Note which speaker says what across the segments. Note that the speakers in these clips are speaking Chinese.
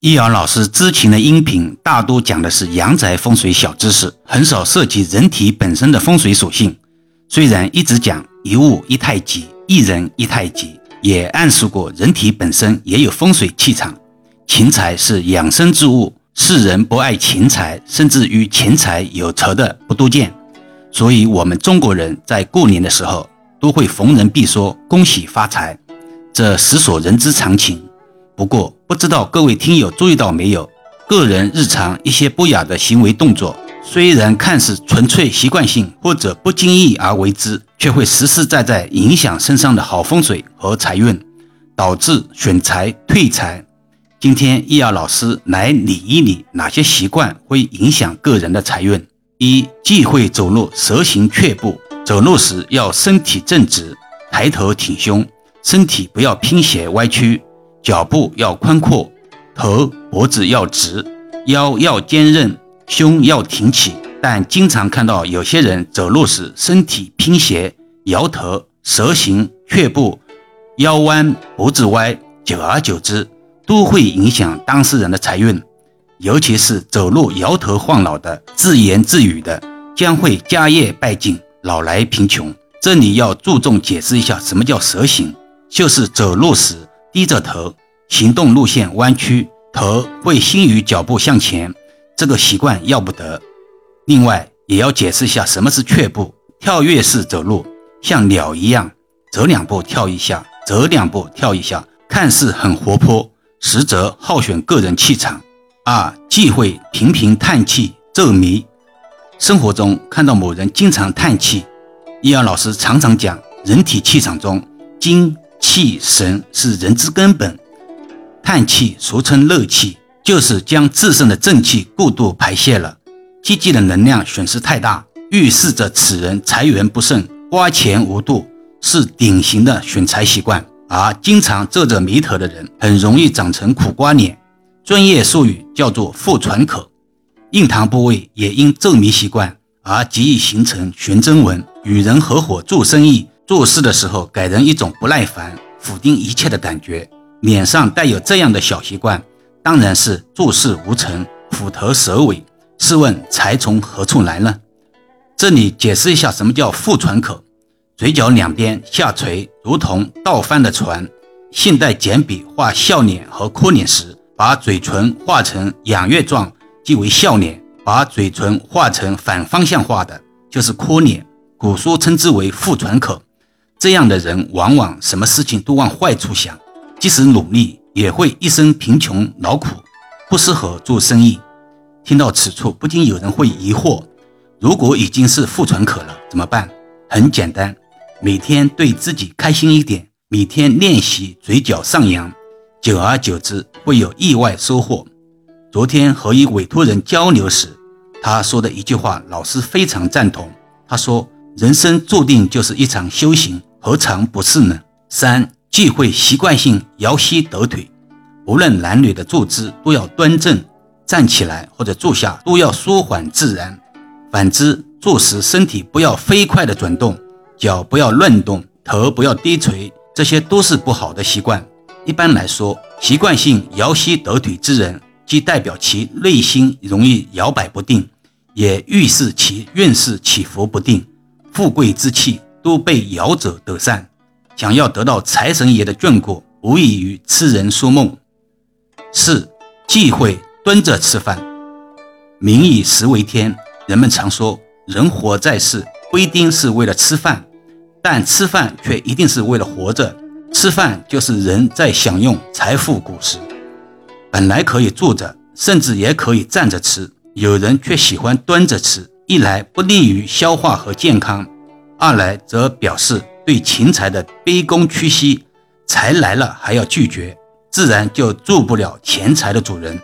Speaker 1: 易遥老师之前的音频大多讲的是阳宅风水小知识，很少涉及人体本身的风水属性。虽然一直讲一物一太极，一人一太极，也暗示过人体本身也有风水气场。钱财是养生之物，世人不爱钱财，甚至与钱财有仇的不多见。所以，我们中国人在过年的时候都会逢人必说恭喜发财，这实所人之常情。不过，不知道各位听友注意到没有，个人日常一些不雅的行为动作，虽然看似纯粹习惯性或者不经意而为之，却会实实在在影响身上的好风水和财运，导致损财退财。今天易遥老师来理一理哪些习惯会影响个人的财运。一忌讳走路蛇形却步，走路时要身体正直，抬头挺胸，身体不要倾斜歪曲。脚步要宽阔，头脖子要直，腰要坚韧，胸要挺起。但经常看到有些人走路时身体倾斜、摇头、蛇形、却步、腰弯、脖子歪，久而久之都会影响当事人的财运。尤其是走路摇头晃脑的、自言自语的，将会家业败尽、老来贫穷。这里要注重解释一下，什么叫蛇形，就是走路时。低着头，行动路线弯曲，头会先于脚步向前，这个习惯要不得。另外，也要解释一下什么是雀步，跳跃式走路，像鸟一样，走两步跳一下，走两步跳一下，看似很活泼，实则耗损个人气场。二，忌讳频频叹气、皱眉。生活中看到某人经常叹气，易阳老师常常讲，人体气场中精。气神是人之根本，叹气俗称漏气，就是将自身的正气过度排泄了，积极的能量损失太大，预示着此人财源不盛，花钱无度，是典型的损财习惯。而经常皱着眉头的人，很容易长成苦瓜脸，专业术语叫做腹喘口。印堂部位也因皱眉习惯而极易形成悬针纹。与人合伙做生意。做事的时候给人一种不耐烦、否定一切的感觉，脸上带有这样的小习惯，当然是做事无成、虎头蛇尾。试问财从何处来呢？这里解释一下什么叫腹船口，嘴角两边下垂，如同倒翻的船。现代简笔画笑脸和哭脸时，把嘴唇画成仰月状，即为笑脸；把嘴唇画成反方向画的，就是哭脸。古书称之为腹船口。这样的人往往什么事情都往坏处想，即使努力也会一生贫穷劳苦，不适合做生意。听到此处，不禁有人会疑惑：如果已经是腹喘渴了，怎么办？很简单，每天对自己开心一点，每天练习嘴角上扬，久而久之会有意外收获。昨天和一委托人交流时，他说的一句话，老师非常赞同。他说：“人生注定就是一场修行。”何尝不是呢？三忌讳习惯性摇膝抖腿，无论男女的坐姿都要端正，站起来或者坐下都要舒缓自然。反之，坐时身体不要飞快的转动，脚不要乱动，头不要低垂，这些都是不好的习惯。一般来说，习惯性摇膝抖腿之人，既代表其内心容易摇摆不定，也预示其运势起伏不定，富贵之气。都被摇者得善，想要得到财神爷的眷顾，无异于痴人说梦。四忌讳蹲着吃饭。民以食为天，人们常说，人活在世不一定是为了吃饭，但吃饭却一定是为了活着。吃饭就是人在享用财富果实，本来可以坐着，甚至也可以站着吃，有人却喜欢蹲着吃，一来不利于消化和健康。二来则表示对钱财的卑躬屈膝，财来了还要拒绝，自然就做不了钱财的主人。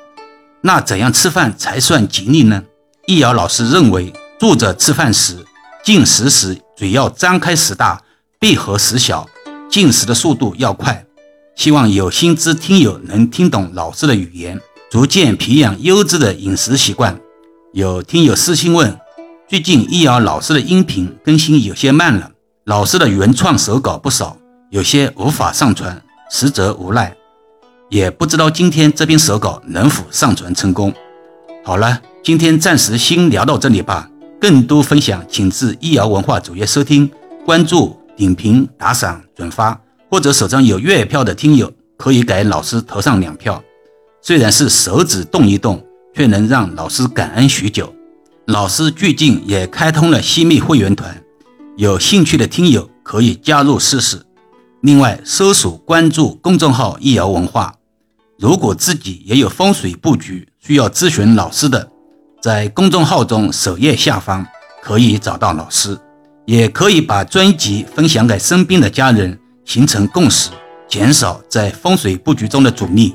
Speaker 1: 那怎样吃饭才算吉利呢？易遥老师认为，坐着吃饭时，进食时嘴要张开时大，闭合时小，进食的速度要快。希望有心之听友能听懂老师的语言，逐渐培养优质的饮食习惯。有听友私信问。最近易遥老师的音频更新有些慢了，老师的原创手稿不少，有些无法上传，实则无奈。也不知道今天这篇手稿能否上传成功。好了，今天暂时先聊到这里吧。更多分享，请至易遥文化主页收听、关注、点评、打赏、转发，或者手上有月票的听友可以给老师投上两票。虽然是手指动一动，却能让老师感恩许久。老师最近也开通了西密会员团，有兴趣的听友可以加入试试。另外，搜索关注公众号“易瑶文化”。如果自己也有风水布局需要咨询老师的，在公众号中首页下方可以找到老师，也可以把专辑分享给身边的家人，形成共识，减少在风水布局中的阻力。